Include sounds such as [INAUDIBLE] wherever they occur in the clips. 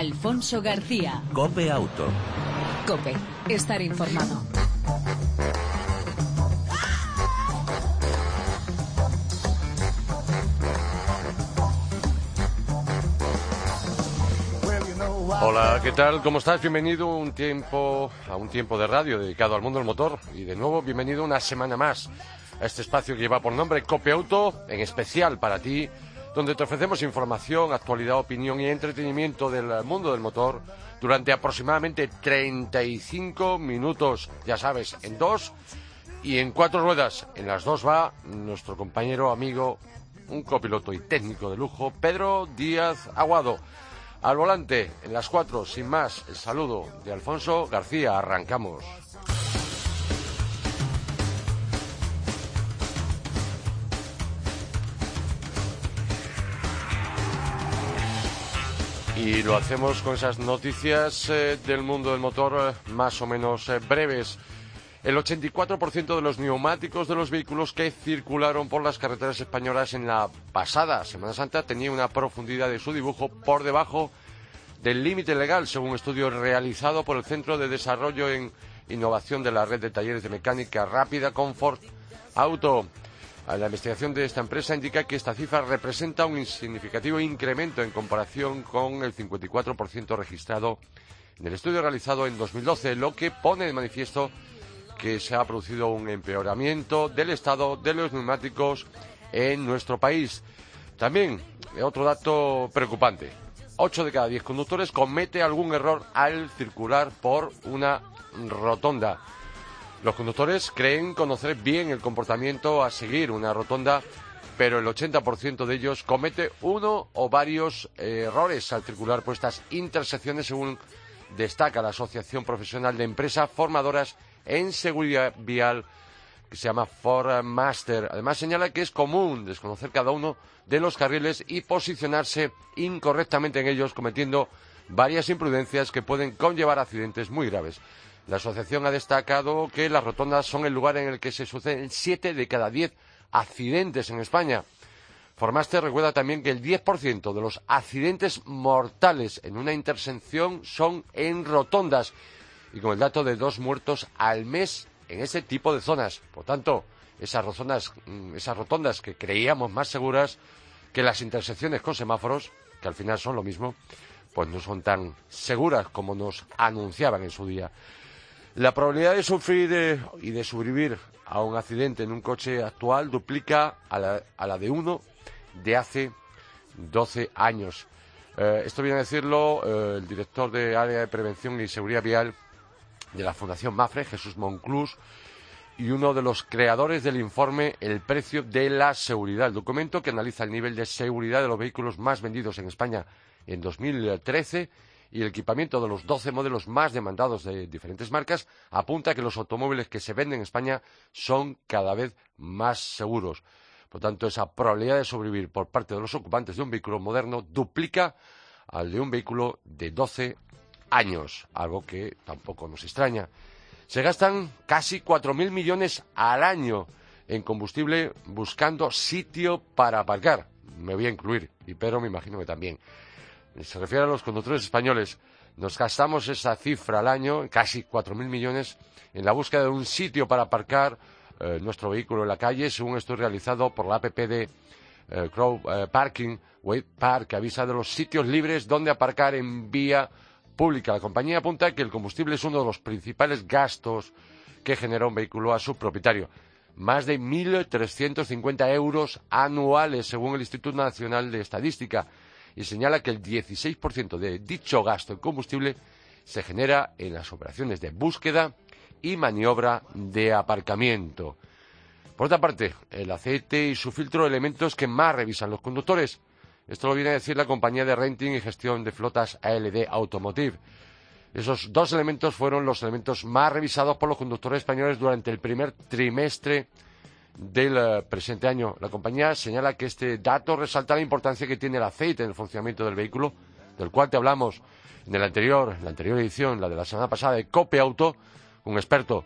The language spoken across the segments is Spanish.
Alfonso García. Cope Auto. Cope, estar informado. Hola, ¿qué tal? ¿Cómo estás? Bienvenido un tiempo, a un tiempo de radio dedicado al mundo del motor y de nuevo bienvenido una semana más a este espacio que lleva por nombre Cope Auto, en especial para ti, donde te ofrecemos información, actualidad, opinión y entretenimiento del mundo del motor durante aproximadamente 35 minutos, ya sabes, en dos y en cuatro ruedas. En las dos va nuestro compañero, amigo, un copiloto y técnico de lujo, Pedro Díaz Aguado. Al volante, en las cuatro, sin más, el saludo de Alfonso García. Arrancamos. Y lo hacemos con esas noticias eh, del mundo del motor eh, más o menos eh, breves. El 84% de los neumáticos de los vehículos que circularon por las carreteras españolas en la pasada Semana Santa tenía una profundidad de su dibujo por debajo del límite legal, según un estudio realizado por el Centro de Desarrollo en Innovación de la Red de Talleres de Mecánica Rápida Comfort Auto. La investigación de esta empresa indica que esta cifra representa un significativo incremento en comparación con el 54% registrado en el estudio realizado en 2012, lo que pone de manifiesto que se ha producido un empeoramiento del estado de los neumáticos en nuestro país. También, otro dato preocupante. 8 de cada 10 conductores comete algún error al circular por una rotonda. Los conductores creen conocer bien el comportamiento a seguir una rotonda, pero el 80% de ellos comete uno o varios errores al circular por estas intersecciones, según destaca la Asociación Profesional de Empresas Formadoras en Seguridad Vial, que se llama Master. Además, señala que es común desconocer cada uno de los carriles y posicionarse incorrectamente en ellos, cometiendo varias imprudencias que pueden conllevar accidentes muy graves. La asociación ha destacado que las rotondas son el lugar en el que se suceden siete de cada diez accidentes en España. Formaster recuerda también que el 10% de los accidentes mortales en una intersección son en rotondas y con el dato de dos muertos al mes en ese tipo de zonas. Por tanto, esas rotondas, esas rotondas que creíamos más seguras que las intersecciones con semáforos, que al final son lo mismo, pues no son tan seguras como nos anunciaban en su día. La probabilidad de sufrir y de sobrevivir a un accidente en un coche actual duplica a la, de uno de hace 12 años. Eh, esto viene a decirlo eh, el director de Área de Prevención y Seguridad Vial de la Fundación Mafre, Jesús Monclús, y uno de los creadores del informe El precio de la seguridad, el documento que analiza el nivel de seguridad de los vehículos más vendidos en España en 2013 y el equipamiento de los 12 modelos más demandados de diferentes marcas apunta que los automóviles que se venden en España son cada vez más seguros. Por tanto, esa probabilidad de sobrevivir por parte de los ocupantes de un vehículo moderno duplica al de un vehículo de 12 años, algo que tampoco nos extraña. Se gastan casi 4.000 millones al año en combustible buscando sitio para aparcar. Me voy a incluir, y pero me imagino que también. Se refiere a los conductores españoles. Nos gastamos esa cifra al año, casi 4.000 millones, en la búsqueda de un sitio para aparcar eh, nuestro vehículo en la calle, según esto realizado por la APP de eh, Crow eh, Parking, Park, que avisa de los sitios libres donde aparcar en vía pública. La compañía apunta que el combustible es uno de los principales gastos que genera un vehículo a su propietario. Más de 1.350 euros anuales, según el Instituto Nacional de Estadística, y señala que el 16% de dicho gasto en combustible se genera en las operaciones de búsqueda y maniobra de aparcamiento. Por otra parte, el aceite y su filtro elementos que más revisan los conductores. Esto lo viene a decir la compañía de renting y gestión de flotas ALD Automotive. Esos dos elementos fueron los elementos más revisados por los conductores españoles durante el primer trimestre del eh, presente año. La compañía señala que este dato resalta la importancia que tiene el aceite en el funcionamiento del vehículo, del cual te hablamos en el anterior, la anterior edición, la de la semana pasada de Cope Auto, un experto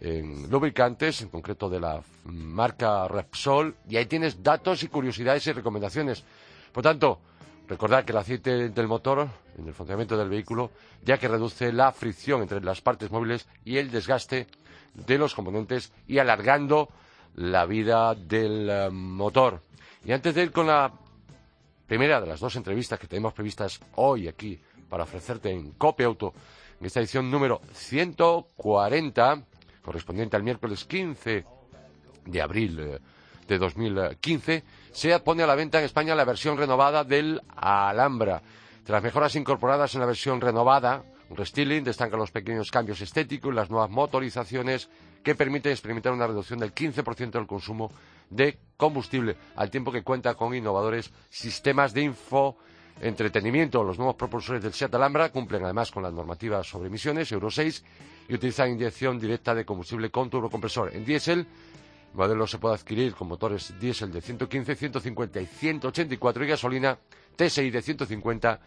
en lubricantes, en concreto de la marca Repsol, y ahí tienes datos y curiosidades y recomendaciones. Por tanto, Recordad que el aceite del motor, en el funcionamiento del vehículo, ya que reduce la fricción entre las partes móviles y el desgaste de los componentes y alargando la vida del eh, motor. Y antes de ir con la primera de las dos entrevistas que tenemos previstas hoy aquí para ofrecerte en Copia Auto, en esta edición número 140, correspondiente al miércoles 15 de abril eh, de 2015, SEAT pone a la venta en España la versión renovada del Alhambra. Tras mejoras incorporadas en la versión renovada, un restyling, destacan los pequeños cambios estéticos y las nuevas motorizaciones que permiten experimentar una reducción del 15% del consumo de combustible, al tiempo que cuenta con innovadores sistemas de info entretenimiento. Los nuevos propulsores del Seat Alhambra cumplen además con las normativas sobre emisiones Euro 6 y utilizan inyección directa de combustible con turbocompresor. En diésel, el modelo se puede adquirir con motores diésel de 115, 150 y 184 y gasolina TSI de 150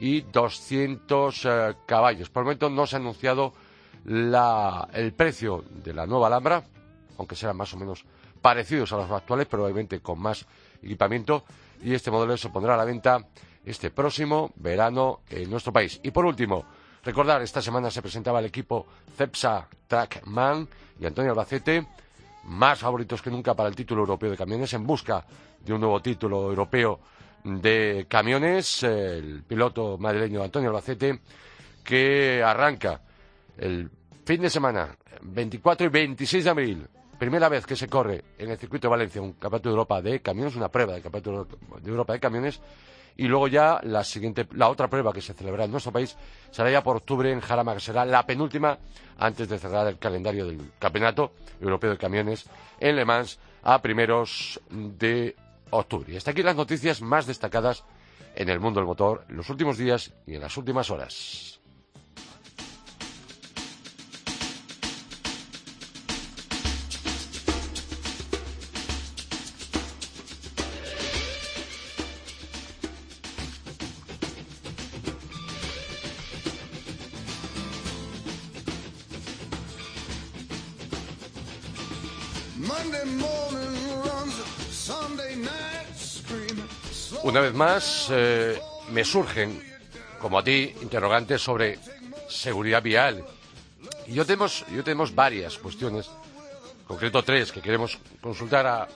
y 200 eh, caballos. Por el momento no se ha anunciado el precio de la nueva Alhambra, aunque serán más o menos parecidos a los actuales, pero obviamente con más equipamiento. Y este modelo se pondrá a la venta este próximo verano en nuestro país. Y por último, recordar, esta semana se presentaba el equipo Cepsa Trackman y Antonio Albacete, más favoritos que nunca para el título europeo de camiones, en busca de un nuevo título europeo de camiones. El piloto madrileño Antonio Albacete, que arranca el fin de semana, 24 y 26 de abril, primera vez que se corre en el circuito de Valencia un campeonato de Europa de camiones, una prueba de campeonato de Europa de camiones, y luego ya la siguiente, la otra prueba que se celebrará en nuestro país será ya por octubre en Jarama, que será la penúltima antes de cerrar el calendario del Campeonato Europeo de Camiones en Le Mans a primeros de octubre. Y hasta aquí las noticias más destacadas en el mundo del motor en los últimos días y en las últimas horas. Una vez más, eh, me surgen, como a ti, interrogantes sobre seguridad vial. Y yo tenemos, yo tenemos varias cuestiones, concreto tres, que queremos consultar a,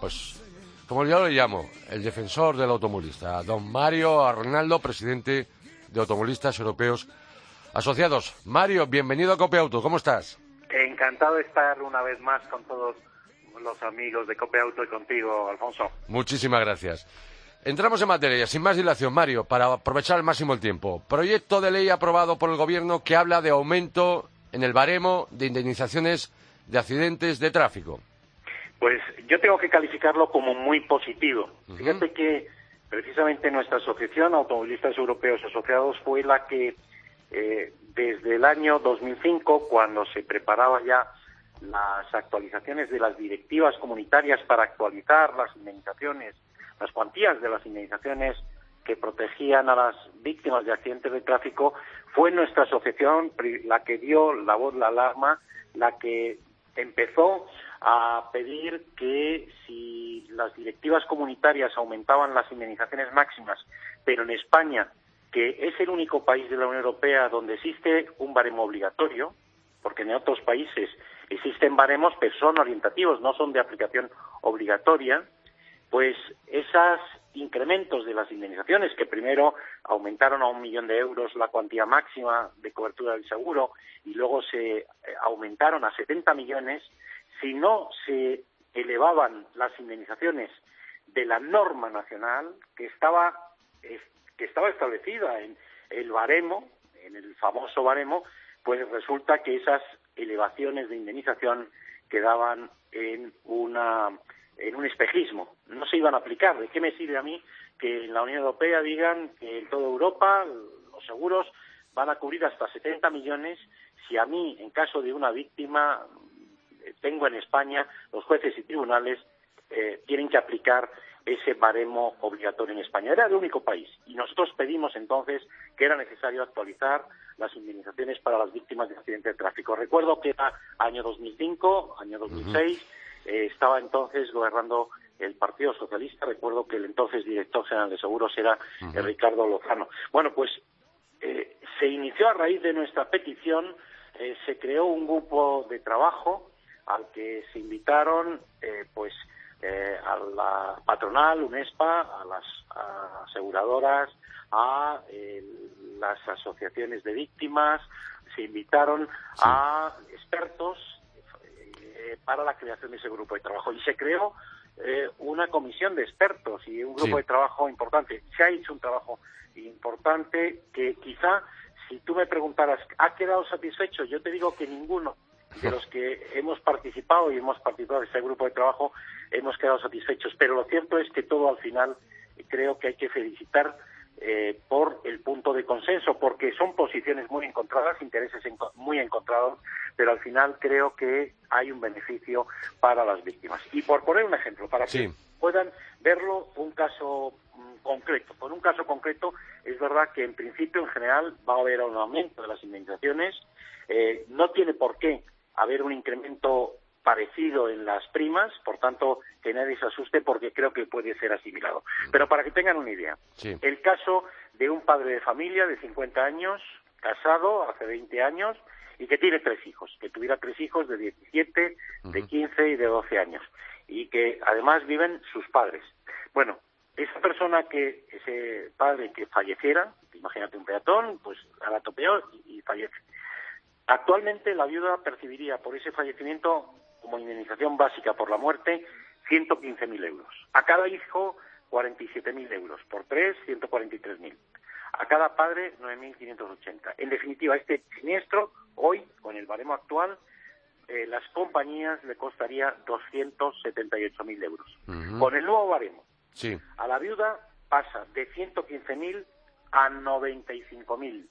pues, como yo lo llamo, el defensor del automovilista, don Mario Arnaldo, presidente de Automovilistas Europeos Asociados. Mario, bienvenido a Copia Auto, ¿cómo estás? Encantado de estar una vez más con todos los amigos de Auto y contigo, Alfonso. Muchísimas gracias. Entramos en materia, sin más dilación, Mario, para aprovechar al máximo el tiempo. Proyecto de ley aprobado por el Gobierno que habla de aumento en el baremo de indemnizaciones de accidentes de tráfico. Pues yo tengo que calificarlo como muy positivo. Fíjate que precisamente nuestra asociación, Automovilistas Europeos Asociados, fue la que eh, desde el año 2005, cuando se preparaba ya las actualizaciones de las directivas comunitarias para actualizar las indemnizaciones las cuantías de las indemnizaciones que protegían a las víctimas de accidentes de tráfico, fue nuestra asociación la que dio la voz, la alarma, la que empezó a pedir que si las directivas comunitarias aumentaban las indemnizaciones máximas, pero en España, que es el único país de la Unión Europea donde existe un baremo obligatorio, porque en otros países existen baremos, pero son orientativos, no son de aplicación obligatoria, pues esos incrementos de las indemnizaciones, que primero aumentaron a un millón de euros la cuantía máxima de cobertura del seguro y luego se eh, aumentaron a 70 millones, si no se elevaban las indemnizaciones de la norma nacional que estaba, que estaba establecida en el baremo, en el famoso baremo, pues resulta que esas elevaciones de indemnización quedaban en una en un espejismo, no se iban a aplicar. ¿De qué me sirve a mí que en la Unión Europea digan que en toda Europa los seguros van a cubrir hasta 70 millones si a mí, en caso de una víctima, tengo en España, los jueces y tribunales eh, tienen que aplicar ese baremo obligatorio en España. Era el único país. Y nosotros pedimos entonces que era necesario actualizar las indemnizaciones para las víctimas de accidentes de tráfico. Recuerdo que era año 2005, año 2006, eh, estaba entonces gobernando el Partido Socialista. Recuerdo que el entonces director general de seguros era Ricardo Lozano. Bueno, pues se inició a raíz de nuestra petición, se creó un grupo de trabajo al que se invitaron, pues, a la patronal, UNESPA, a las aseguradoras, a las asociaciones de víctimas, se invitaron a expertos eh, para la creación de ese grupo de trabajo. Y se creó eh, una comisión de expertos y un grupo de trabajo importante. Se ha hecho un trabajo importante que quizá si tú me preguntaras, ¿ha quedado satisfecho? Yo te digo que ninguno de los que hemos participado y hemos participado en este grupo de trabajo hemos quedado satisfechos. Pero lo cierto es que todo al final creo que hay que felicitar eh, por el punto de consenso, porque son posiciones muy encontradas, intereses muy encontrados, pero al final creo que hay un beneficio para las víctimas. Y por poner un ejemplo, para que puedan verlo un caso mm, concreto. Por un caso concreto, es verdad que en principio, en general, va a haber un aumento de las indemnizaciones. Eh, no tiene por qué haber un incremento parecido en las primas, por tanto, que nadie se asuste porque creo que puede ser asimilado. Pero para que tengan una idea, el caso de un padre de familia de 50 años, casado hace 20 años, y que tiene tres hijos, que tuviera tres hijos de 17, de 15 y de 12 años, y que además viven sus padres. Bueno, esa persona que, ese padre que falleciera, imagínate un peatón, pues la topeó y fallece. Actualmente la viuda percibiría por ese fallecimiento como indemnización básica por la muerte 115.000 euros. A cada hijo 47.000 euros. Por tres 143.000. A cada padre 9.580. En definitiva, este siniestro hoy, con el baremo actual, eh, las compañías le costaría 278.000 euros. Con el nuevo baremo, sí. a la viuda pasa de 115.000 a 95.000.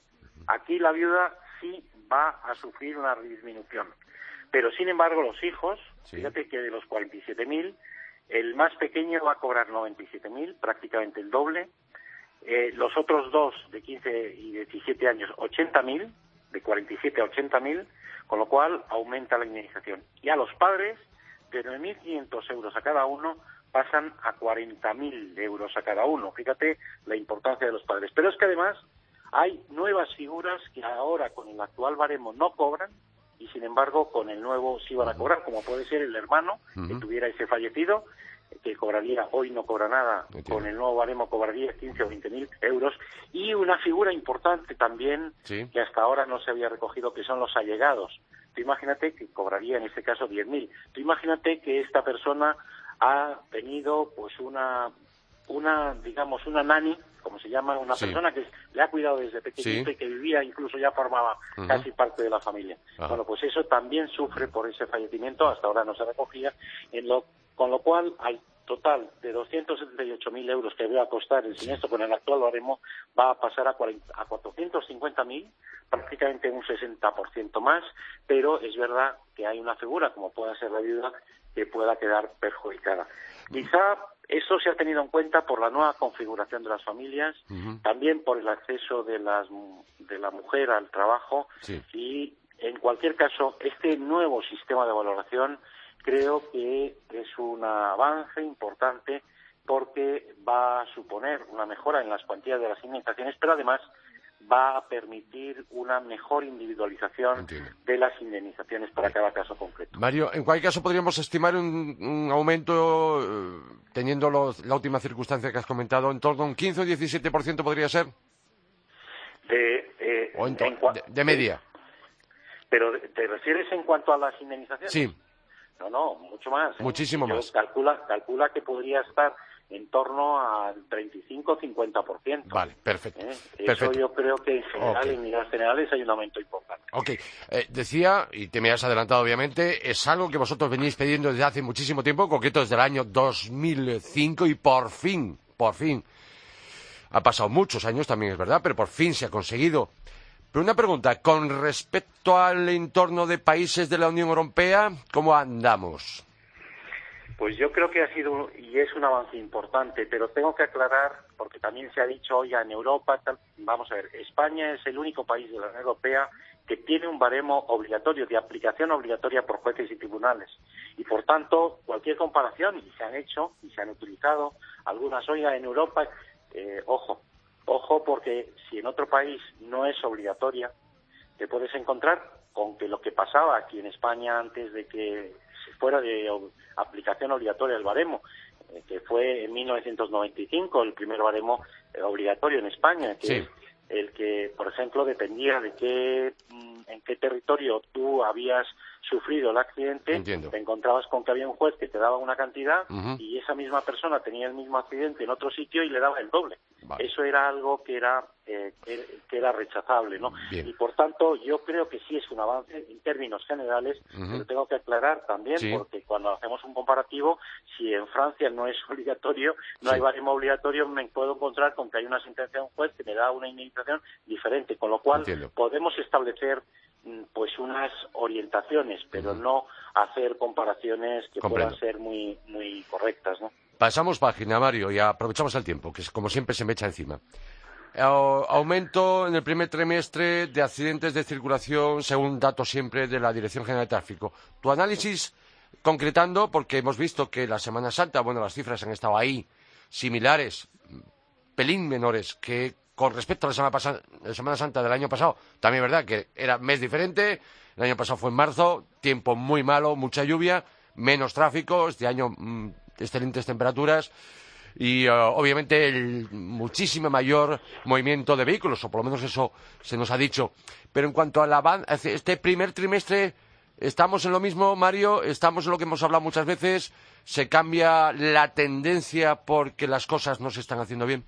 Aquí la viuda sí va a sufrir una disminución. Pero, sin embargo, los hijos, fíjate que de los 47.000, el más pequeño va a cobrar 97.000, prácticamente el doble. Eh, los otros dos, de 15 y 17 años, 80.000, de 47 a 80.000, con lo cual aumenta la indemnización. Y a los padres, de 9.500 euros a cada uno, pasan a 40.000 euros a cada uno. Fíjate la importancia de los padres. Pero es que además hay nuevas figuras que ahora con el actual baremo no cobran y sin embargo con el nuevo sí van a cobrar, como puede ser el hermano que tuviera ese fallecido, que cobraría, hoy no cobra nada, con el nuevo baremo cobraría 15 o 20 mil euros, y una figura importante también que hasta ahora no se había recogido, que son los allegados. Tú imagínate que cobraría en este caso 10 mil. Tú imagínate que esta persona ha tenido pues una, una digamos, una nani como se llama, una persona que le ha cuidado desde pequeñito y que vivía, incluso ya formaba casi parte de la familia. Bueno, pues eso también sufre por ese fallecimiento, hasta ahora no se recogía, en lo, con lo cual al total de 278.000 euros que va a costar el siniestro con el actual baremo va a pasar a, 40, a 450.000, prácticamente un 60% más, pero es verdad que hay una figura, como pueda ser la viuda, que pueda quedar perjudicada. Quizá eso se ha tenido en cuenta por la nueva configuración de las familias, también por el acceso de, las, de la mujer al trabajo y, en cualquier caso, este nuevo sistema de valoración creo que es un avance importante porque va a suponer una mejora en las cuantías de las indemnizaciones, pero además va a permitir una mejor individualización de las indemnizaciones para cada caso concreto. Mario, en cualquier caso podríamos estimar un, aumento, eh, teniendo la última circunstancia que has comentado, en torno a un 15 o 17% podría ser. De, eh, de, media. ¿Pero te refieres en cuanto a las indemnizaciones? Sí. No, no, mucho más. ¿eh? Muchísimo más. Calcula, calcula que podría estar en torno al 35-50%. Vale, perfecto. ¿Eh? Eso yo creo que en general, en líneas generales, hay un aumento importante. Ok. Eh, decía, y te me has adelantado obviamente, es algo que vosotros venís pidiendo desde hace muchísimo tiempo, en concreto desde el año 2005, y por fin, por fin, ha pasado muchos años también, es verdad, pero por fin se ha conseguido. Pero una pregunta, con respecto al entorno de países de la Unión Europea, ¿cómo andamos? Pues yo creo que ha sido y es un avance importante, pero tengo que aclarar, porque también se ha dicho hoy en Europa, vamos a ver, España es el único país de la Unión Europea que tiene un baremo obligatorio, de aplicación obligatoria por jueces y tribunales. Y por tanto, cualquier comparación, y se han hecho y se han utilizado algunas hoy en Europa, eh, ojo, ojo porque si en otro país no es obligatoria, te puedes encontrar con que lo que pasaba aquí en España antes de que fuera de aplicación obligatoria el baremo, eh, que fue en 1995 el primer baremo eh, obligatorio en España, que el que, por ejemplo, dependía de qué, mm, en qué territorio tú habías sufrido el accidente, te encontrabas con que había un juez que te daba una cantidad y esa misma persona tenía el mismo accidente en otro sitio y le daba el doble. Eso era algo que era eh, que, era rechazable, ¿no? Y por tanto, yo creo que sí es un avance en términos generales, pero tengo que aclarar también, porque cuando hacemos un comparativo, si en Francia no es [LAUGHS] obligatorio, no hay baremo obligatorio, me puedo encontrar con que hay una sentencia de un juez que me da una indemnización diferente, con lo cual podemos establecer pues unas orientaciones, pero no hacer comparaciones que puedan ser muy, muy correctas, ¿no? Pasamos página, Mario, y aprovechamos el tiempo, que es, como siempre se me echa encima. Aumento en el primer trimestre de accidentes de circulación, según datos siempre de la Dirección General de Tráfico. Tu análisis concretando, porque hemos visto que la Semana Santa, bueno, las cifras han estado ahí, similares, pelín menores que con respecto a la semana, semana Santa del año pasado, también es verdad que era mes diferente, el año pasado fue en marzo, tiempo muy malo, mucha lluvia, menos tráfico, este año mm, excelentes temperaturas y uh, obviamente el muchísimo mayor movimiento de vehículos, o por lo menos eso se nos ha dicho. Pero en cuanto a la este primer trimestre, ¿estamos en lo mismo, Mario? ¿Estamos en lo que hemos hablado muchas veces? ¿Se cambia la tendencia porque las cosas no se están haciendo bien?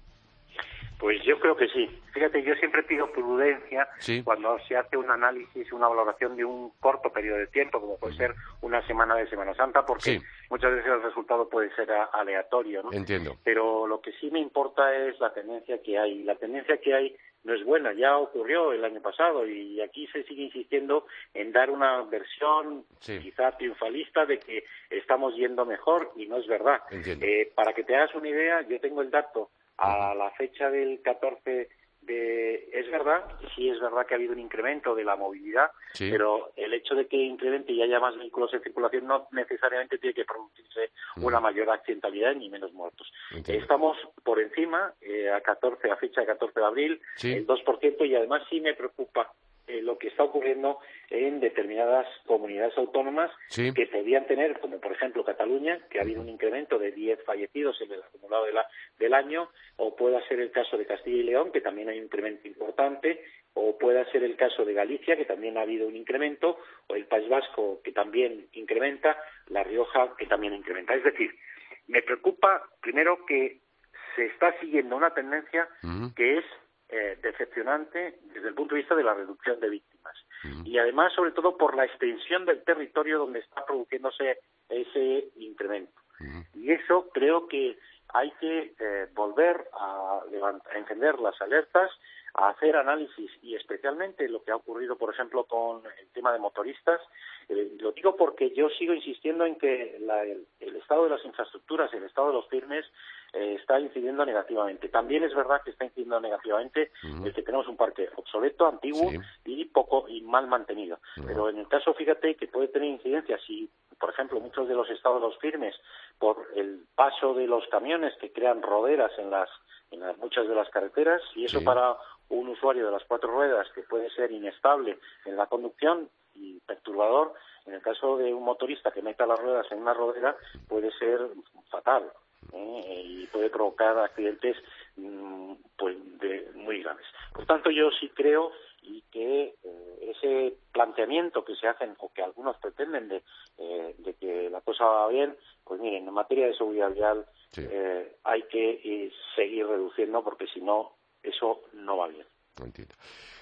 Pues yo creo que sí. Fíjate, yo siempre pido prudencia cuando se hace un análisis, una valoración de un corto periodo de tiempo, como puede ser una semana de Semana Santa, porque muchas veces el resultado puede ser aleatorio, ¿no? Entiendo. Pero lo que sí me importa es la tendencia que hay. La tendencia que hay no es buena, ya ocurrió el año pasado y aquí se sigue insistiendo en dar una versión quizá triunfalista de que estamos yendo mejor y no es verdad. Eh, para que te hagas una idea, yo tengo el dato a la fecha del 14 de, es verdad, sí es verdad que ha habido un incremento de la movilidad, pero el hecho de que incremente y haya más vehículos en circulación no necesariamente tiene que producirse una mayor accidentalidad ni menos muertos. Estamos por encima, eh, a 14, a fecha de 14 de abril, el 2%, y además sí me preocupa eh, lo que está ocurriendo en determinadas comunidades autónomas que podían tener, como por ejemplo Cataluña, que ha habido un incremento de 10 fallecidos en el acumulado del año, o pueda ser el caso de Castilla y León, que también hay un incremento importante, o pueda ser el caso de Galicia, que también ha habido un incremento, o el País Vasco, que también incrementa, La Rioja, que también incrementa. Es decir, me preocupa primero que se está siguiendo una tendencia que es eh, decepcionante desde el punto de vista de la reducción de víctimas. Y además, sobre todo, por la extensión del territorio donde está produciéndose ese incremento. Y eso creo que hay que eh, volver a, a, encender las alertas, a hacer análisis y especialmente lo que ha ocurrido, por ejemplo, con el tema de motoristas. Eh, lo digo porque yo sigo insistiendo en que el, estado de las infraestructuras, el estado de los firmes, eh, está incidiendo negativamente. También es verdad que está incidiendo negativamente el que tenemos un parque obsoleto, antiguo y poco y mal mantenido. Pero en el caso, fíjate que puede tener incidencia si, por ejemplo, muchos de los estados los firmes, por el paso de los camiones que crean roderas en las en las, muchas de las carreteras y eso para un usuario de las cuatro ruedas que puede ser inestable en la conducción y perturbador, en el caso de un motorista que meta las ruedas en una rodera puede ser fatal. ¿Eh? y puede provocar accidentes mm, pues muy graves. Por tanto, yo sí creo y que eh, ese planteamiento que se hacen o que algunos pretenden de, eh, de que la cosa va bien, pues miren, en materia de seguridad vial hay que seguir reduciendo porque si no, eso no va bien.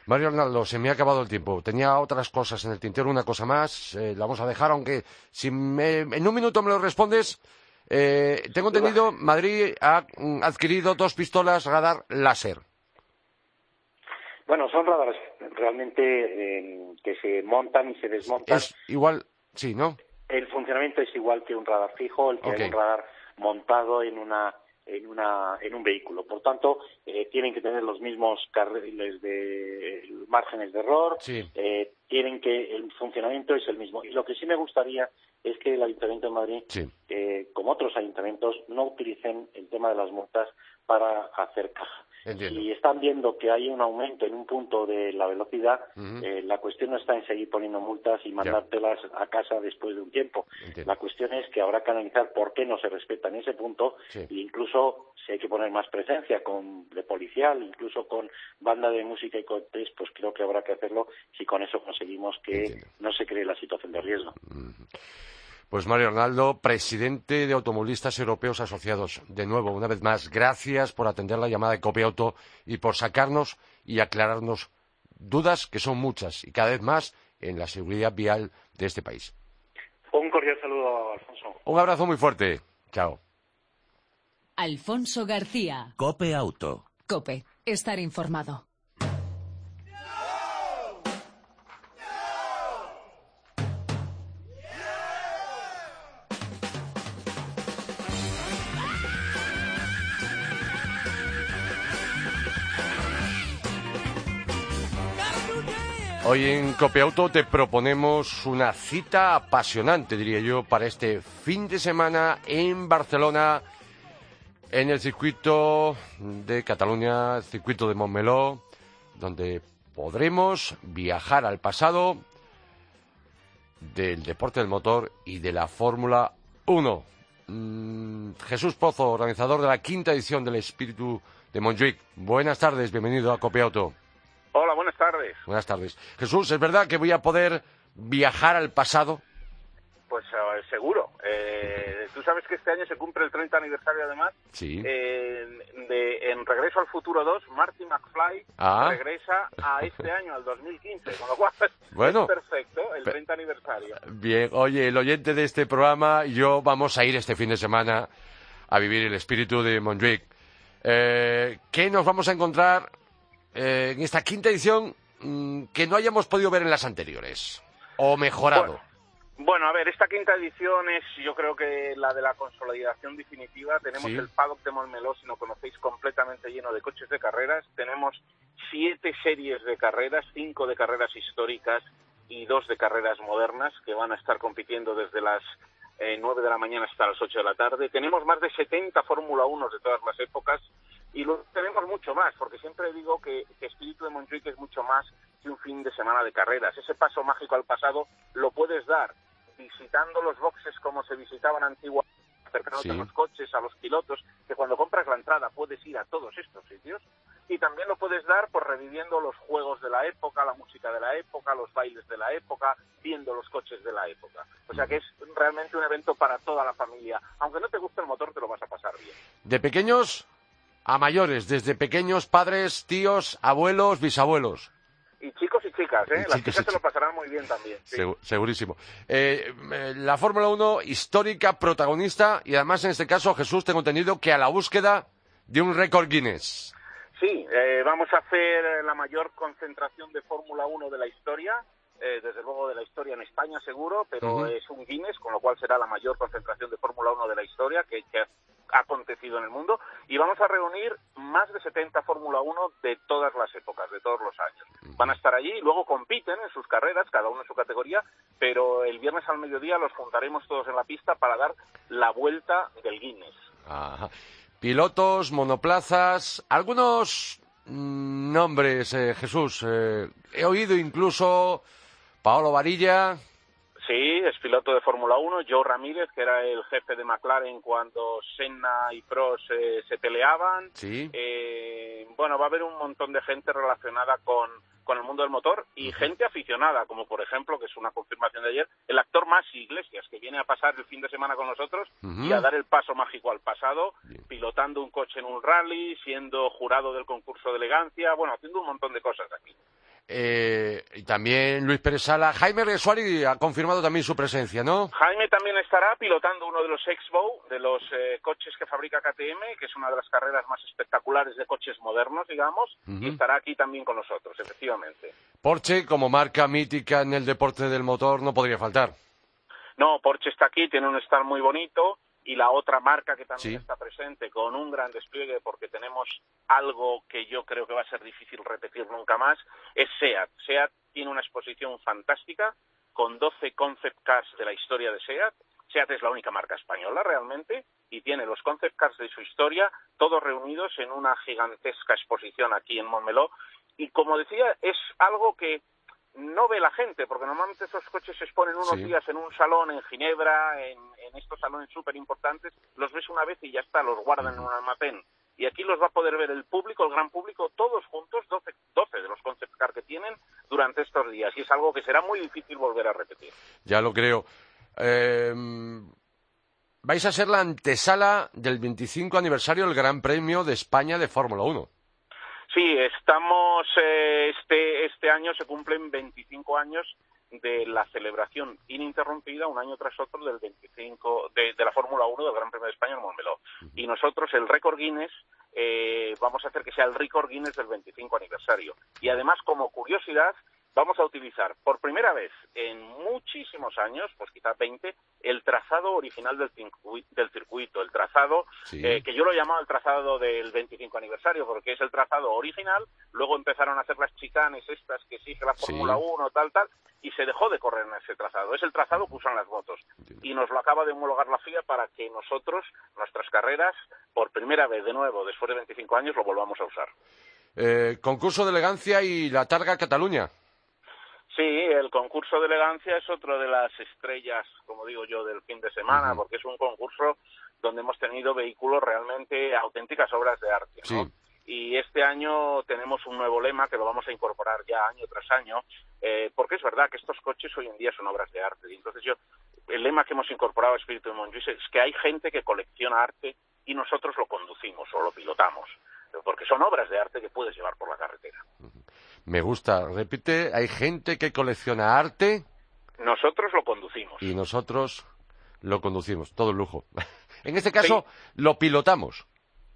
Mario Arnaldo, se me ha acabado el tiempo. Tenía otras cosas en el tintero, una cosa más. la vamos a dejar, aunque si en un minuto me lo respondes, eh, tengo entendido, Madrid ha mm, adquirido dos pistolas radar láser. Bueno, son radares realmente eh, que se montan y se desmontan. Es igual, sí, ¿no? El funcionamiento es igual que un radar fijo, el que hay un radar montado en una en, una, en un vehículo. Por tanto, eh, tienen que tener los mismos carriles de márgenes de error, eh, tienen que el funcionamiento es el mismo. Y lo que sí me gustaría es que el Ayuntamiento de Madrid, eh, como otros ayuntamientos, no utilicen el tema de las multas para hacer caja. Si están viendo que hay un aumento en un punto de la velocidad, eh, la cuestión no está en seguir poniendo multas y mandártelas a casa después de un tiempo. La cuestión es que habrá que analizar por qué no se respeta en ese punto e incluso si hay que poner más presencia con de policial, incluso con banda de música y cohetes, pues creo que habrá que hacerlo si con eso conseguimos que no se cree la situación de riesgo. Pues Mario Arnaldo, presidente de Automovilistas Europeos Asociados. De nuevo, una vez más, gracias por atender la llamada de Copia Auto y por sacarnos y aclararnos dudas, que son muchas, y cada vez más en la seguridad vial de este país. Un cordial saludo, Alfonso. Un abrazo muy fuerte. Chao. Alfonso García. Cope Auto. Cope, estar informado. Hoy en Copiauto te proponemos una cita apasionante, diría yo, para este fin de semana en Barcelona, en el circuito de Cataluña, el circuito de Montmeló, donde podremos viajar al pasado del deporte del motor y de la Fórmula 1. Mm, Jesús Pozo, organizador de la quinta edición del Espíritu de Montjuic. Buenas tardes, bienvenido a Copiauto. Tardes. Buenas tardes. Jesús, ¿es verdad que voy a poder viajar al pasado? Pues eh, seguro. Eh, Tú sabes que este año se cumple el 30 aniversario, además. Sí. de, en Regreso al Futuro 2, Marty McFly ah. regresa a este año, al 2015. Con lo cual, [LAUGHS] bueno, es perfecto el 30 aniversario. Bien, oye, el oyente de este programa y yo vamos a ir este fin de semana a vivir el espíritu de Montjuic. Eh, ¿Qué nos vamos a encontrar eh, en esta quinta edición mm, que no hayamos podido ver en las anteriores? ¿O mejorado? Bueno. a ver, esta quinta edición es, yo creo que la de la consolidación definitiva. Tenemos el paddock de Montmeló, si no conocéis, completamente lleno de coches de carreras. Tenemos siete series de carreras, cinco de carreras históricas y dos de carreras modernas que van a estar compitiendo desde las eh, nueve de la mañana hasta las ocho de la tarde. Tenemos más de 70 Fórmula 1 de todas las épocas y lo tenemos mucho más, porque siempre digo que, Espíritu de Montjuic es mucho más que un fin de semana de carreras. Ese paso mágico al pasado lo puedes dar visitando los boxes como se visitaban antiguamente, acercándote a los coches, a los pilotos, que cuando compras la entrada puedes ir a todos estos sitios. Y también lo puedes dar por reviviendo los juegos de la época, la música de la época, los bailes de la época, viendo los coches de la época. O sea que es realmente un evento para toda la familia. Aunque no te guste el motor, te lo vas a pasar bien. De pequeños a mayores, desde pequeños, padres, tíos, abuelos, bisabuelos. Y chicos y chicas, ¿eh? Las chicas se lo pasarán muy bien también. segurísimo. Eh, eh, la Fórmula 1 histórica, protagonista, y además en este caso, Jesús, tengo entendido que a la búsqueda de un récord Guinness. Sí, eh, vamos a hacer la mayor concentración de Fórmula 1 de la historia. Desde luego de la historia en España seguro, pero es un Guinness, con lo cual será la mayor concentración de Fórmula 1 de la historia que, que, ha acontecido en el mundo y vamos a reunir más de 70 Fórmula 1 de todas las épocas, de todos los años. Van a estar allí y luego compiten en sus carreras, cada uno en su categoría, pero el viernes al mediodía los juntaremos todos en la pista para dar la vuelta del Guinness. Pilotos, monoplazas, algunos mm, nombres, eh, Jesús. Eh, he oído incluso Paolo Varilla, Sí, es piloto de Fórmula 1, Joe Ramírez, que era el jefe de McLaren cuando Senna y Prost se peleaban. Sí. Eh, bueno, va a haber un montón de gente relacionada con, el mundo del motor y gente aficionada, como por ejemplo, que es una confirmación de ayer, el actor Masi Iglesias, que viene a pasar el fin de semana con nosotros y a dar el paso mágico al pasado, pilotando un coche en un rally, siendo jurado del concurso de elegancia, bueno, haciendo un montón de cosas aquí. Eh, y también Luis Pérez Sala. Jaime Resuari ha confirmado también su presencia, ¿no? Jaime también estará pilotando uno de los Expo, de los eh, coches que fabrica KTM, que es una de las carreras más espectaculares de coches modernos, digamos, y estará aquí también con nosotros, efectivamente. Porsche, como marca mítica en el deporte del motor, no podría faltar. No, Porsche está aquí, tiene un stand muy bonito y la otra marca que también está presente con un gran despliegue porque tenemos algo que yo creo que va a ser difícil repetir nunca más es SEAT. SEAT tiene una exposición fantástica con 12 concept cars de la historia de SEAT. SEAT es la única marca española realmente y tiene los concept cars de su historia todos reunidos en una gigantesca exposición aquí en Montmeló y como decía es algo que no ve la gente, porque normalmente esos coches se exponen unos días en un salón en Ginebra, en, estos salones súper importantes, los ves una vez y ya está, los guardan en un almacén. Y aquí los va a poder ver el público, el gran público, todos juntos, 12, 12 de los concept car que tienen durante estos días. Y es algo que será muy difícil volver a repetir. Ya lo creo. Eh, vais a ser la antesala del 25 aniversario del Gran Premio de España de Fórmula 1. Sí, estamos, eh, este, este año se cumplen 25 años de la celebración ininterrumpida un año tras otro del 25 de, la Fórmula 1 del Gran Premio de España en Montmeló. Y nosotros el récord Guinness eh, vamos a hacer que sea el récord Guinness del 25 aniversario. Y además como curiosidad vamos a utilizar por primera vez en muchísimos años, pues quizás 20, el trazado original del, circuito, el trazado eh, que yo lo he llamado el trazado del 25 aniversario, porque es el trazado original, luego empezaron a hacer las chicanes estas que exige la Fórmula 1, tal, tal, y se dejó de correr en ese trazado. Es el trazado que usan las motos. Y nos lo acaba de homologar la FIA para que nosotros, nuestras carreras, por primera vez de nuevo, después de 25 años, lo volvamos a usar. Eh, concurso de elegancia y la Targa Cataluña. Sí, el concurso de elegancia es otro de las estrellas, como digo yo, del fin de semana, porque es un concurso donde hemos tenido vehículos realmente auténticas obras de arte. Y este año tenemos un nuevo lema que lo vamos a incorporar ya año tras año, eh, porque es verdad que estos coches hoy en día son obras de arte. Y entonces yo, el lema que hemos incorporado a Espíritu de Montjuic es que hay gente que colecciona arte y nosotros lo conducimos o lo pilotamos, porque son obras de arte que puedes llevar por la carretera. Me gusta. Repite, hay gente que colecciona arte. Nosotros lo conducimos. Y nosotros lo conducimos. Todo el lujo. [LAUGHS] en este caso, lo pilotamos.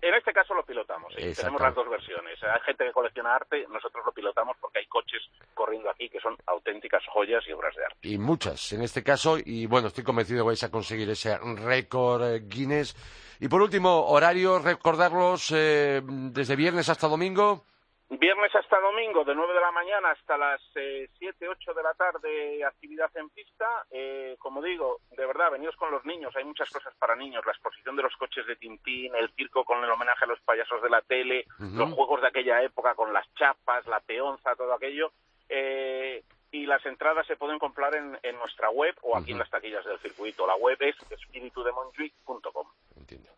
En este caso lo pilotamos. Tenemos las dos versiones. Hay gente que colecciona arte, nosotros lo pilotamos porque hay coches corriendo aquí que son auténticas joyas y obras de arte. Y muchas en este caso. Y bueno, estoy convencido que vais a conseguir ese récord eh, Guinness. Y por último, horario, recordarlos eh, desde viernes hasta domingo. Viernes hasta domingo, de 9 de la mañana hasta las eh, 7, 8 de la tarde, actividad en pista. Eh, como digo, de verdad, venidos con los niños, hay muchas cosas para niños. La exposición de los coches de Tintín, el circo con el homenaje a los payasos de la tele, los juegos de aquella época con las chapas, la peonza, todo aquello. Eh, y las entradas se pueden comprar en, nuestra web o aquí en las taquillas del circuito. La web es espiritudemonjuic.com. Entiendo.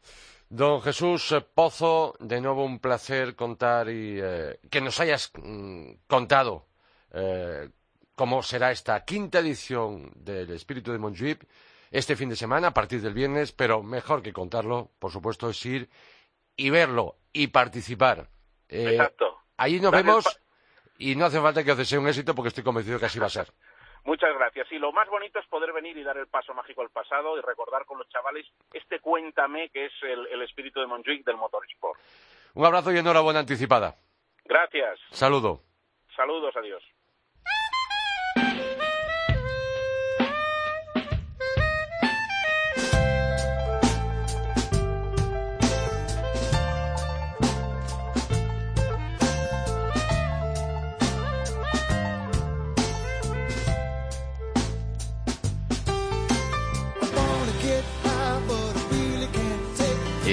Don Jesús Pozo, de nuevo un placer contar y eh, que nos hayas mm, contado eh, cómo será esta quinta edición del Espíritu de Montjuic este fin de semana a partir del viernes, pero mejor que contarlo, por supuesto, es ir y verlo y participar. Eh, Exacto. Ahí nos vemos y no hace falta que os desee un éxito porque estoy convencido que así va a ser. Muchas gracias. Y lo más bonito es poder venir y dar el paso mágico al pasado y recordar con los chavales este Cuéntame, que es el, espíritu de Montjuic del Motorsport. Un abrazo y enhorabuena anticipada. Gracias. Saludo. Saludos, adiós.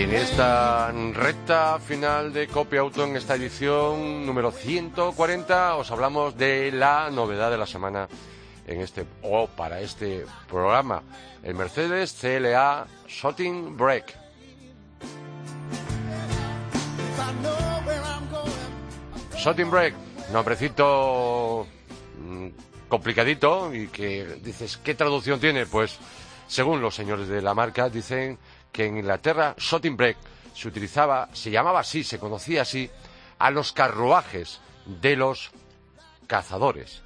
En esta recta final de Copia Auto, en esta edición número 140, os hablamos de la novedad de la semana en este o para este programa, el Mercedes CLA Shooting Break. Shooting Break, nombrecito mm, complicadito y que dices, ¿qué traducción tiene? Pues según los señores de la marca dicen que en Inglaterra shooting break se utilizaba, se llamaba así, se conocía así, a los carruajes de los cazadores.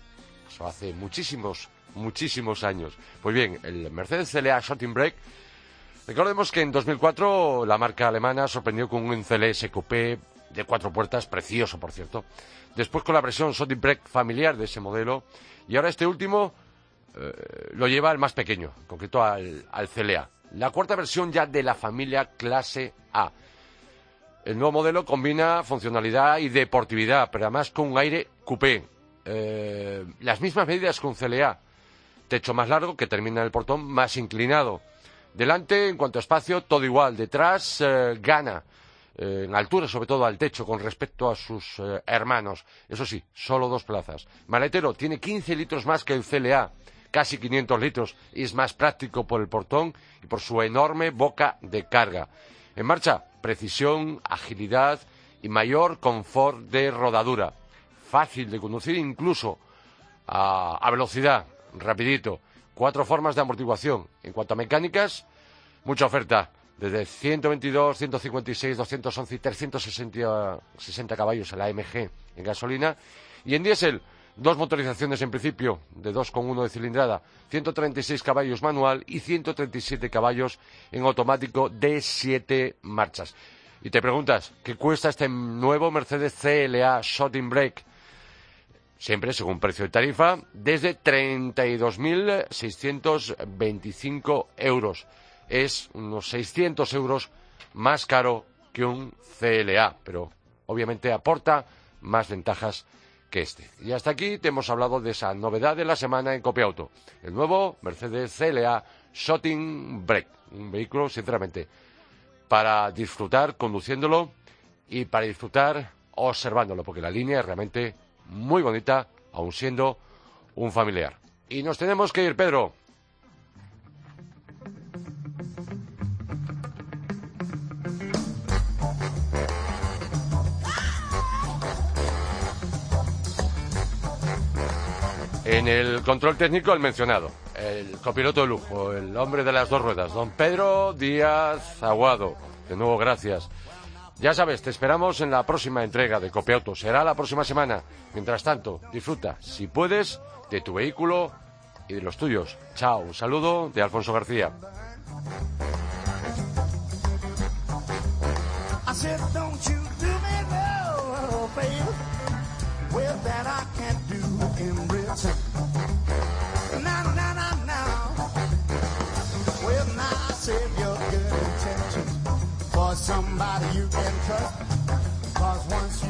Eso hace muchísimos, muchísimos años. Pues bien, el Mercedes CLA Shooting Break, recordemos que en 2004 la marca alemana sorprendió con un CLS Coupé de cuatro puertas, precioso por cierto. Después con la versión Shooting Break familiar de ese modelo. Y ahora este último eh, lo lleva el más pequeño, en concreto al, al CLA La cuarta versión ya de la familia clase A. El nuevo modelo combina funcionalidad y deportividad, pero además con un aire coupé. Eh, las mismas medidas un CLA. Techo más largo que termina en el portón más inclinado. Delante, en cuanto a espacio, todo igual. Detrás, eh, gana. Eh, en altura, sobre todo al techo, con respecto a sus hermanos. Eso sí, solo dos plazas. Maletero tiene 15 litros más que el CLA casi 500 litros y es más práctico por el portón y por su enorme boca de carga. En marcha, precisión, agilidad y mayor confort de rodadura. Fácil de conducir incluso a, a velocidad, rapidito. Cuatro formas de amortiguación. En cuanto a mecánicas, mucha oferta. Desde 122, 156, 211 y 360 caballos en la AMG en gasolina. Y en diésel, Dos motorizaciones en principio de 2,1 de cilindrada, 136 caballos manual y 137 caballos en automático de 7 marchas. Y te preguntas, ¿qué cuesta este nuevo Mercedes CLA Shotting Brake? Siempre según precio de tarifa, desde 32.625 euros. Es unos 600 euros más caro que un CLA, pero obviamente aporta más ventajas este. Y hasta aquí te hemos hablado de esa novedad de la semana en Copiauto. El nuevo Mercedes CLA Shotting Break. Un vehículo, sinceramente, para disfrutar conduciéndolo y para disfrutar observándolo, porque la línea es realmente muy bonita, aun siendo un familiar. Y nos tenemos que ir, Pedro. En el control técnico, el mencionado, el copiloto de lujo, el hombre de las dos ruedas, don Pedro Díaz Aguado. De nuevo, gracias. Ya sabes, te esperamos en la próxima entrega de Copiauto. Será la próxima semana. Mientras tanto, disfruta, si puedes, de tu vehículo y de los tuyos. Chao, un saludo de Alfonso García. Somebody you can trust. Cause once